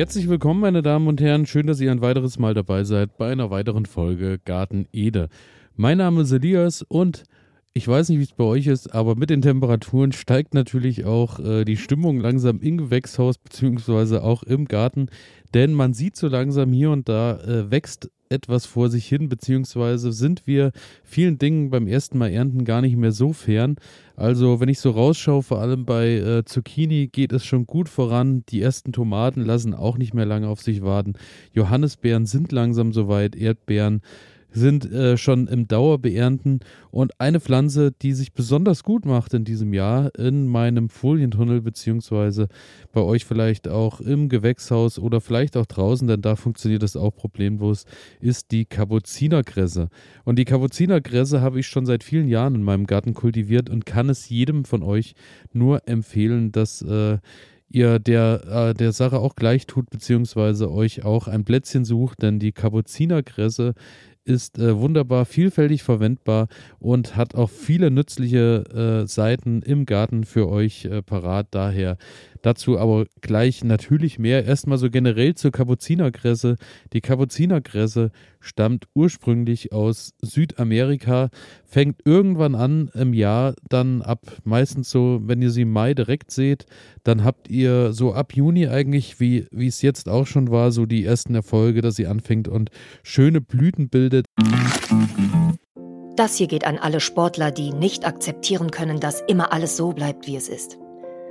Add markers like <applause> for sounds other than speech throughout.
Herzlich willkommen, meine Damen und Herren. Schön, dass ihr ein weiteres Mal dabei seid bei einer weiteren Folge Garten Ede. Mein Name ist Elias und ich weiß nicht, wie es bei euch ist, aber mit den Temperaturen steigt natürlich auch äh, die Stimmung langsam im Gewächshaus beziehungsweise auch im Garten, denn man sieht so langsam hier und da äh, wächst etwas vor sich hin, beziehungsweise sind wir vielen Dingen beim ersten Mal ernten gar nicht mehr so fern. Also wenn ich so rausschaue, vor allem bei äh, Zucchini geht es schon gut voran. Die ersten Tomaten lassen auch nicht mehr lange auf sich warten. Johannisbeeren sind langsam soweit, Erdbeeren sind äh, schon im Dauerbeernten und eine Pflanze, die sich besonders gut macht in diesem Jahr in meinem Folientunnel beziehungsweise bei euch vielleicht auch im Gewächshaus oder vielleicht auch draußen, denn da funktioniert das auch problemlos, ist die Kapuzinerkresse. Und die Kapuzinerkresse habe ich schon seit vielen Jahren in meinem Garten kultiviert und kann es jedem von euch nur empfehlen, dass äh, ihr der, äh, der Sache auch gleich tut, beziehungsweise euch auch ein Plätzchen sucht, denn die Kapuzinerkresse ist äh, wunderbar vielfältig verwendbar und hat auch viele nützliche äh, Seiten im Garten für euch äh, parat. Daher Dazu aber gleich natürlich mehr. Erstmal so generell zur Kapuzinerkresse. Die Kapuzinerkresse stammt ursprünglich aus Südamerika, fängt irgendwann an im Jahr, dann ab meistens so, wenn ihr sie im Mai direkt seht, dann habt ihr so ab Juni eigentlich, wie, wie es jetzt auch schon war, so die ersten Erfolge, dass sie anfängt und schöne Blüten bildet. Das hier geht an alle Sportler, die nicht akzeptieren können, dass immer alles so bleibt, wie es ist.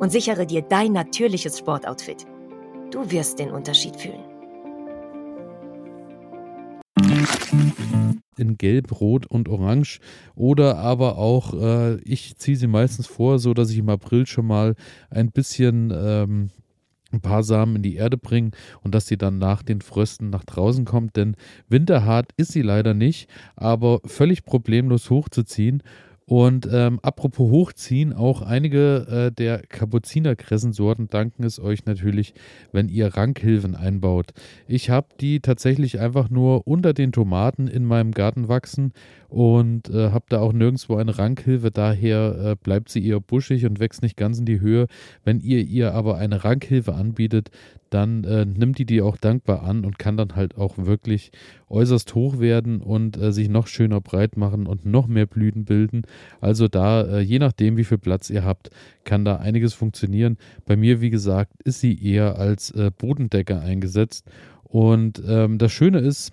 und sichere dir dein natürliches Sportoutfit. Du wirst den Unterschied fühlen. in Gelb, Rot und Orange oder aber auch, äh, ich ziehe sie meistens vor, so dass ich im April schon mal ein bisschen ähm, ein paar Samen in die Erde bringe und dass sie dann nach den Frösten nach draußen kommt, denn winterhart ist sie leider nicht, aber völlig problemlos hochzuziehen und ähm, apropos Hochziehen, auch einige äh, der Kapuzinerkressensorten danken es euch natürlich, wenn ihr Rankhilfen einbaut. Ich habe die tatsächlich einfach nur unter den Tomaten in meinem Garten wachsen und äh, habe da auch nirgendwo eine Rankhilfe. Daher äh, bleibt sie eher buschig und wächst nicht ganz in die Höhe. Wenn ihr ihr aber eine Rankhilfe anbietet, dann äh, nimmt die die auch dankbar an und kann dann halt auch wirklich äußerst hoch werden und äh, sich noch schöner breit machen und noch mehr Blüten bilden. Also da, äh, je nachdem, wie viel Platz ihr habt, kann da einiges funktionieren. Bei mir, wie gesagt, ist sie eher als äh, Bodendecker eingesetzt. Und ähm, das Schöne ist,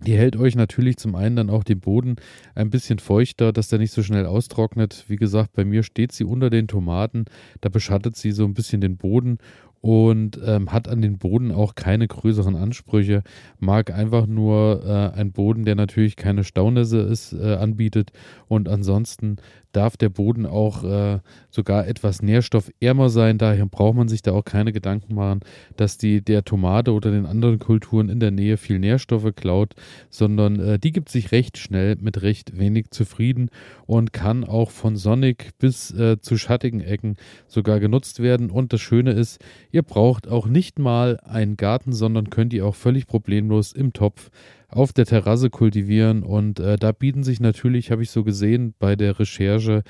die hält euch natürlich zum einen dann auch den Boden ein bisschen feuchter, dass der nicht so schnell austrocknet. Wie gesagt, bei mir steht sie unter den Tomaten, da beschattet sie so ein bisschen den Boden und ähm, hat an den Boden auch keine größeren Ansprüche, mag einfach nur äh, ein Boden, der natürlich keine Staunässe ist, äh, anbietet und ansonsten darf der Boden auch äh, sogar etwas nährstoffärmer sein. Daher braucht man sich da auch keine Gedanken machen, dass die der Tomate oder den anderen Kulturen in der Nähe viel Nährstoffe klaut, sondern äh, die gibt sich recht schnell mit recht wenig zufrieden und kann auch von sonnig bis äh, zu schattigen Ecken sogar genutzt werden. Und das Schöne ist, ihr braucht auch nicht mal einen Garten, sondern könnt ihr auch völlig problemlos im Topf auf der Terrasse kultivieren. Und äh, da bieten sich natürlich, habe ich so gesehen bei der Recherche,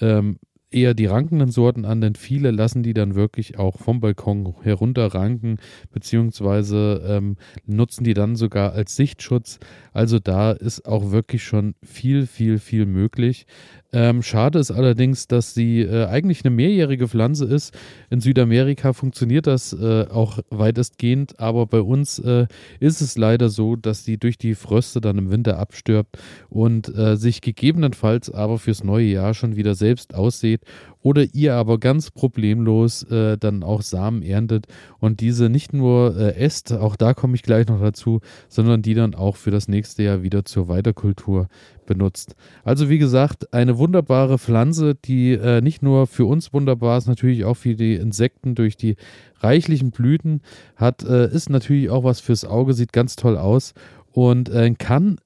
ähm, eher die rankenden Sorten an, denn viele lassen die dann wirklich auch vom Balkon herunterranken, beziehungsweise ähm, nutzen die dann sogar als Sichtschutz. Also da ist auch wirklich schon viel, viel, viel möglich. Ähm, schade ist allerdings, dass sie äh, eigentlich eine mehrjährige Pflanze ist. In Südamerika funktioniert das äh, auch weitestgehend, aber bei uns äh, ist es leider so, dass sie durch die Fröste dann im Winter abstirbt und äh, sich gegebenenfalls aber fürs neue Jahr schon wieder selbst aussieht oder ihr aber ganz problemlos äh, dann auch Samen erntet und diese nicht nur äh, esst, auch da komme ich gleich noch dazu, sondern die dann auch für das nächste Jahr wieder zur Weiterkultur benutzt. Also wie gesagt, eine wunderbare Pflanze, die äh, nicht nur für uns wunderbar ist, natürlich auch für die Insekten durch die reichlichen Blüten hat, äh, ist natürlich auch was fürs Auge, sieht ganz toll aus und äh, kann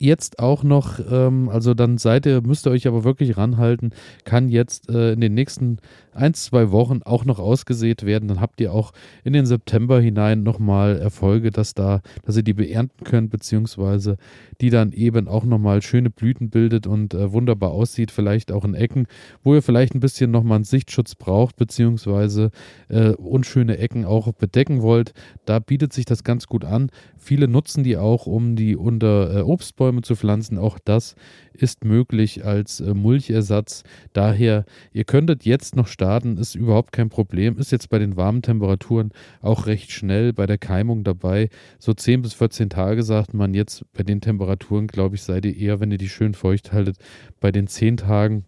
jetzt auch noch, ähm, also dann seid ihr, müsst ihr euch aber wirklich ranhalten, kann jetzt äh, in den nächsten ein, zwei Wochen auch noch ausgesät werden. Dann habt ihr auch in den September hinein nochmal Erfolge, dass da, dass ihr die beernten könnt, beziehungsweise die dann eben auch nochmal schöne Blüten bildet und äh, wunderbar aussieht, vielleicht auch in Ecken, wo ihr vielleicht ein bisschen nochmal einen Sichtschutz braucht, beziehungsweise äh, unschöne Ecken auch bedecken wollt. Da bietet sich das ganz gut an. Viele nutzen die auch, um die unter äh, Obstbäume zu pflanzen. Auch das ist möglich als äh, Mulchersatz. Daher, ihr könntet jetzt noch starten, ist überhaupt kein Problem. Ist jetzt bei den warmen Temperaturen auch recht schnell bei der Keimung dabei. So 10 bis 14 Tage sagt man jetzt bei den Temperaturen, glaube ich, seid ihr eher, wenn ihr die schön feucht haltet, bei den 10 Tagen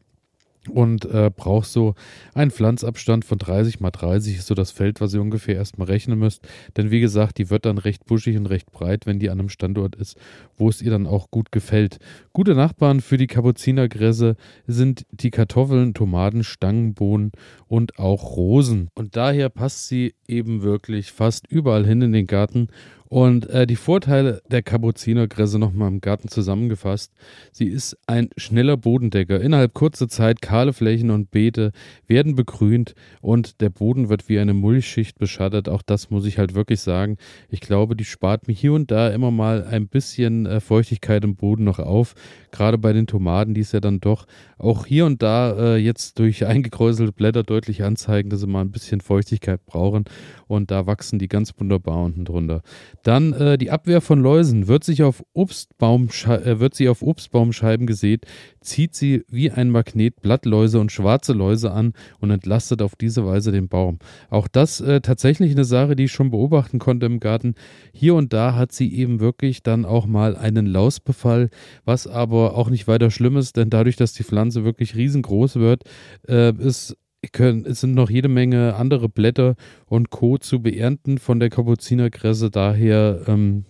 und äh, braucht so einen Pflanzabstand von 30 mal 30 ist so das Feld, was ihr ungefähr erstmal rechnen müsst. Denn wie gesagt, die wird dann recht buschig und recht breit, wenn die an einem Standort ist, wo es ihr dann auch gut gefällt. Gute Nachbarn für die Kapuzinergräse sind die Kartoffeln, Tomaten, Stangenbohnen und auch Rosen. Und daher passt sie eben wirklich fast überall hin in den Garten und äh, die Vorteile der Kapuzinerkresse nochmal im Garten zusammengefasst. Sie ist ein schneller Bodendecker. Innerhalb kurzer Zeit kahle Flächen und Beete werden begrünt und der Boden wird wie eine Mulchschicht beschattet. Auch das muss ich halt wirklich sagen. Ich glaube, die spart mir hier und da immer mal ein bisschen äh, Feuchtigkeit im Boden noch auf. Gerade bei den Tomaten, die es ja dann doch auch hier und da äh, jetzt durch <laughs> eingekräuselte Blätter deutlich anzeigen, dass sie mal ein bisschen Feuchtigkeit brauchen. Und da wachsen die ganz wunderbar unten drunter. Dann äh, die Abwehr von Läusen. Wird, sich auf äh, wird sie auf Obstbaumscheiben gesät, zieht sie wie ein Magnet Blattläuse und schwarze Läuse an und entlastet auf diese Weise den Baum. Auch das äh, tatsächlich eine Sache, die ich schon beobachten konnte im Garten. Hier und da hat sie eben wirklich dann auch mal einen Lausbefall, was aber auch nicht weiter schlimm ist, denn dadurch, dass die Pflanze wirklich riesengroß wird, äh, ist können, es sind noch jede Menge andere Blätter und Co. zu beernten von der Kapuzinerkresse. Daher ähm,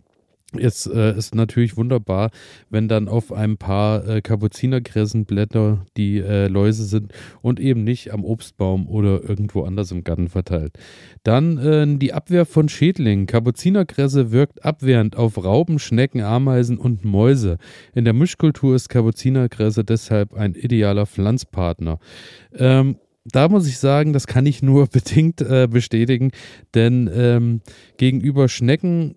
ist äh, natürlich wunderbar, wenn dann auf ein paar äh, Kapuzinerkressenblätter die äh, Läuse sind und eben nicht am Obstbaum oder irgendwo anders im Garten verteilt. Dann äh, die Abwehr von Schädlingen. Kapuzinerkresse wirkt abwehrend auf Raupen, Schnecken, Ameisen und Mäuse. In der Mischkultur ist Kapuzinerkresse deshalb ein idealer Pflanzpartner. Ähm, da muss ich sagen, das kann ich nur <laughs> bedingt äh, bestätigen, denn ähm, gegenüber Schnecken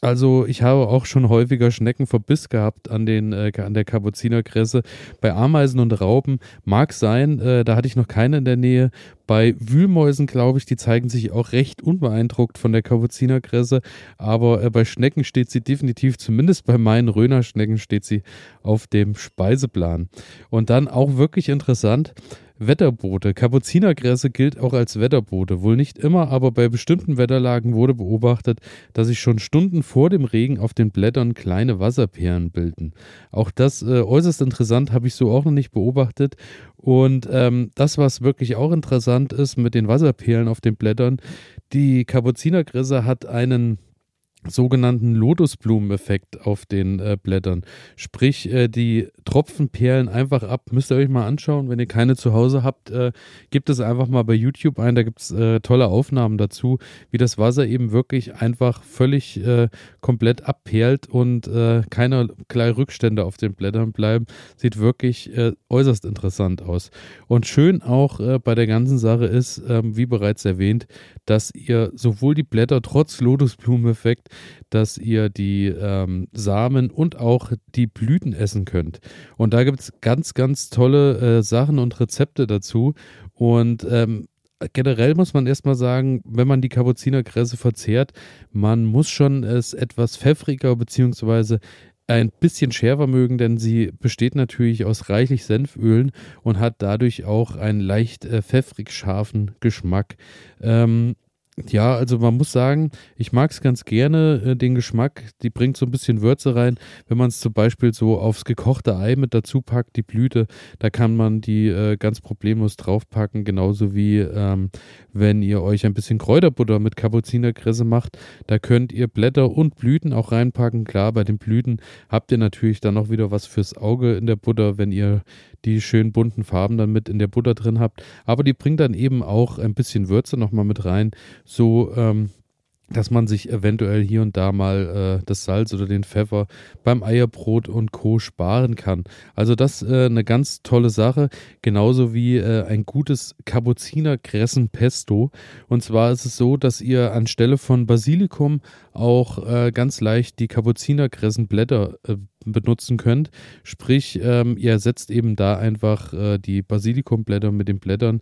also ich habe auch schon häufiger Schneckenverbiss gehabt an, den, äh, an der Kapuzinerkresse. Bei Ameisen und Raupen mag sein, äh, da hatte ich noch keine in der Nähe. Bei Wühlmäusen, glaube ich, die zeigen sich auch recht unbeeindruckt von der Kapuzinerkresse. Aber äh, bei Schnecken steht sie definitiv, zumindest bei meinen Rönerschnecken, steht sie auf dem Speiseplan. Und dann auch wirklich interessant, Wetterbote. Kapuzinergräse gilt auch als Wetterbote. Wohl nicht immer, aber bei bestimmten Wetterlagen wurde beobachtet, dass sich schon Stunden vor dem Regen auf den Blättern kleine Wasserperlen bilden. Auch das äh, äußerst interessant, habe ich so auch noch nicht beobachtet. Und ähm, das, was wirklich auch interessant ist mit den Wasserperlen auf den Blättern, die Kapuzinergräse hat einen sogenannten Lotusblumeneffekt auf den äh, Blättern. Sprich, äh, die Tropfen perlen einfach ab. Müsst ihr euch mal anschauen. Wenn ihr keine zu Hause habt, äh, gebt es einfach mal bei YouTube ein. Da gibt es äh, tolle Aufnahmen dazu, wie das Wasser eben wirklich einfach völlig äh, komplett abperlt und äh, keinerlei Rückstände auf den Blättern bleiben. Sieht wirklich äußerst interessant aus. Und schön auch bei der ganzen Sache ist, ähm, wie bereits erwähnt, dass ihr sowohl die Blätter trotz Lotusblumeneffekt dass ihr die ähm, Samen und auch die Blüten essen könnt. Und da gibt es ganz, ganz tolle äh, Sachen und Rezepte dazu. Und ähm, generell muss man erstmal sagen, wenn man die Kapuzinerkresse verzehrt, man muss schon es etwas pfeffriger bzw. ein bisschen schärfer mögen, denn sie besteht natürlich aus reichlich Senfölen und hat dadurch auch einen leicht äh, pfeffrig scharfen Geschmack. Ähm, Ja, also man muss sagen, ich mag es ganz gerne, äh, den Geschmack. Die bringt so ein bisschen Würze rein. Wenn man es zum Beispiel so aufs gekochte Ei mit dazu packt, die Blüte, da kann man die äh, ganz problemlos draufpacken. Genauso wie ähm, wenn ihr euch ein bisschen Kräuterbutter mit Kapuzinerkresse macht. Da könnt ihr Blätter und Blüten auch reinpacken. Klar, bei den Blüten habt ihr natürlich dann noch wieder was fürs Auge in der Butter, wenn ihr die schönen bunten Farben dann mit in der Butter drin habt. Aber die bringt dann eben auch ein bisschen Würze nochmal mit rein so, ähm, dass man sich eventuell hier und da mal äh, das Salz oder den Pfeffer beim Eierbrot und Co. sparen kann. Also das äh, eine ganz tolle Sache, genauso wie äh, ein gutes Kapuziner-Kressen-Pesto. Und zwar ist es so, dass ihr anstelle von Basilikum auch äh, ganz leicht die Kapuziner-Kressenblätter benutzen könnt. Sprich, ähm, ihr ersetzt eben da einfach äh, die Basilikumblätter mit den Blättern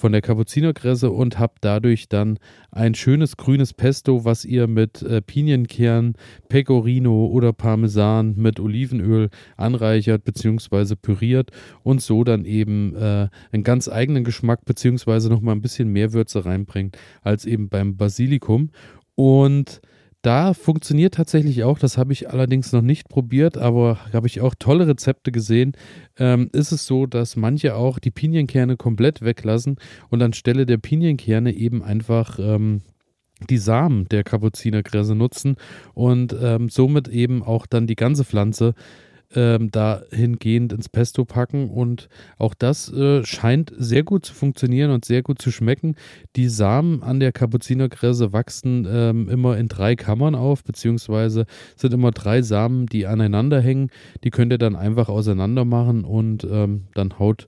von der Kapuzinerkresse und habt dadurch dann ein schönes grünes Pesto, was ihr mit äh, Pinienkern, Pecorino oder Parmesan mit Olivenöl anreichert bzw. püriert und so dann eben äh, einen ganz eigenen Geschmack bzw. nochmal ein bisschen mehr Würze reinbringt als eben beim Basilikum. Und da funktioniert tatsächlich auch, das habe ich allerdings noch nicht probiert, aber habe ich auch tolle Rezepte gesehen. Ähm, ist es so, dass manche auch die Pinienkerne komplett weglassen und anstelle der Pinienkerne eben einfach ähm, die Samen der Kapuzinerkresse nutzen und ähm, somit eben auch dann die ganze Pflanze ähm, dahingehend ins Pesto packen und auch das äh, scheint sehr gut zu funktionieren und sehr gut zu schmecken. Die Samen an der Kapuzinerkresse wachsen ähm, immer in drei Kammern auf, beziehungsweise sind immer drei Samen, die aneinander hängen. Die könnt ihr dann einfach auseinander machen und ähm, dann haut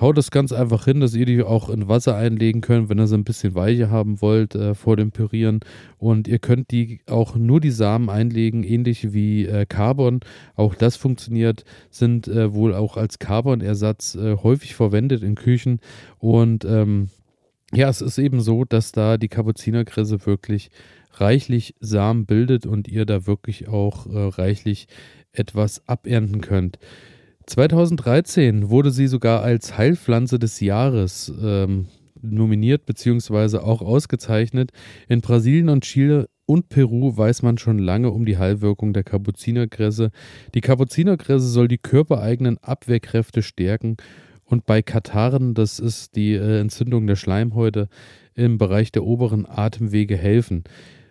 haut das ganz einfach hin, dass ihr die auch in Wasser einlegen könnt, wenn ihr sie ein bisschen weicher haben wollt äh, vor dem Pürieren. Und ihr könnt die auch nur die Samen einlegen, ähnlich wie äh, Carbon. Auch das funktioniert, sind äh, wohl auch als Carbonersatz äh, häufig verwendet in Küchen. Und ähm, ja, es ist eben so, dass da die Kapuzinerkresse wirklich reichlich Samen bildet und ihr da wirklich auch äh, reichlich etwas abernten könnt. 2013 wurde sie sogar als Heilpflanze des Jahres ähm, nominiert bzw. auch ausgezeichnet. In Brasilien und Chile und Peru weiß man schon lange um die Heilwirkung der Kapuzinerkresse. Die Kapuzinerkresse soll die körpereigenen Abwehrkräfte stärken und bei Kataren, das ist die äh, Entzündung der Schleimhäute, im Bereich der oberen Atemwege helfen.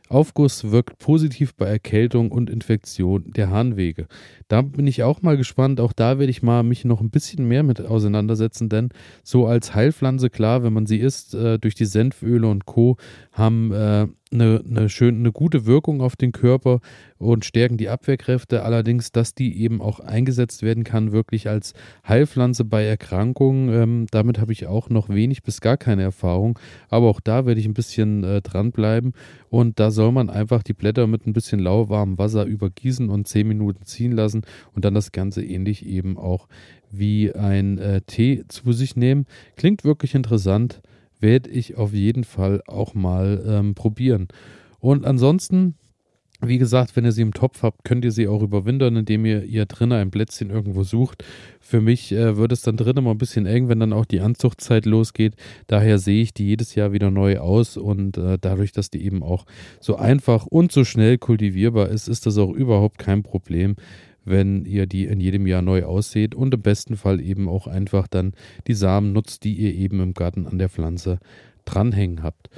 Aufguss wirkt positiv bei Erkältung und Infektion der Harnwege. Da bin ich auch mal gespannt. Auch da werde ich mal mich noch ein bisschen mehr mit auseinandersetzen, denn so als Heilpflanze, klar, wenn man sie isst, äh, durch die Senföle und Co., haben äh, eine, eine, schön, eine gute Wirkung auf den Körper und stärken die Abwehrkräfte. Allerdings, dass die eben auch eingesetzt werden kann, wirklich als Heilpflanze bei Erkrankungen, ähm, damit habe ich auch noch wenig bis gar keine Erfahrung. Aber auch da werde ich ein bisschen äh, dranbleiben. Und da soll man einfach die Blätter mit ein bisschen lauwarmem Wasser übergießen und 10 Minuten ziehen lassen und dann das Ganze ähnlich eben auch wie ein äh, Tee zu sich nehmen. Klingt wirklich interessant werde ich auf jeden Fall auch mal ähm, probieren. Und ansonsten, wie gesagt, wenn ihr sie im Topf habt, könnt ihr sie auch überwintern, indem ihr ihr drinnen ein Plätzchen irgendwo sucht. Für mich äh, wird es dann drinnen mal ein bisschen eng, wenn dann auch die Anzuchtzeit losgeht. Daher sehe ich die jedes Jahr wieder neu aus und äh, dadurch, dass die eben auch so einfach und so schnell kultivierbar ist, ist das auch überhaupt kein Problem wenn ihr die in jedem Jahr neu aussät und im besten Fall eben auch einfach dann die Samen nutzt, die ihr eben im Garten an der Pflanze dranhängen habt.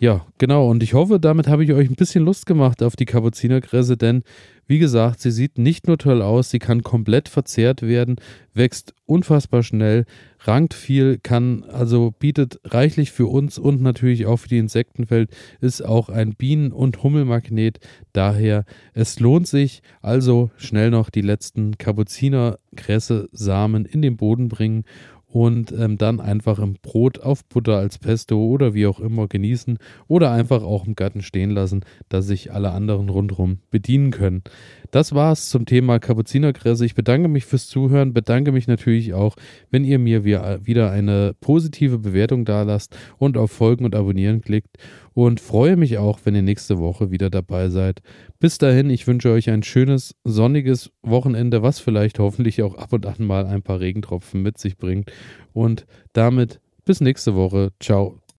Ja, genau. Und ich hoffe, damit habe ich euch ein bisschen Lust gemacht auf die Kapuzinerkresse, denn wie gesagt, sie sieht nicht nur toll aus, sie kann komplett verzehrt werden, wächst unfassbar schnell, rankt viel, kann also bietet reichlich für uns und natürlich auch für die Insektenwelt, ist auch ein Bienen- und Hummelmagnet. Daher, es lohnt sich also schnell noch die letzten Kapuzinerkresse-Samen in den Boden bringen und ähm, dann einfach im Brot auf Butter als Pesto oder wie auch immer genießen oder einfach auch im Garten stehen lassen, dass sich alle anderen rundherum bedienen können. Das war's zum Thema Kapuzinerkresse. Ich bedanke mich fürs Zuhören, bedanke mich natürlich auch, wenn ihr mir wieder eine positive Bewertung da lasst und auf Folgen und Abonnieren klickt und freue mich auch, wenn ihr nächste Woche wieder dabei seid. Bis dahin, ich wünsche euch ein schönes, sonniges Wochenende, was vielleicht hoffentlich auch ab und an mal ein paar Regentropfen mit sich bringt. Und damit bis nächste Woche. Ciao.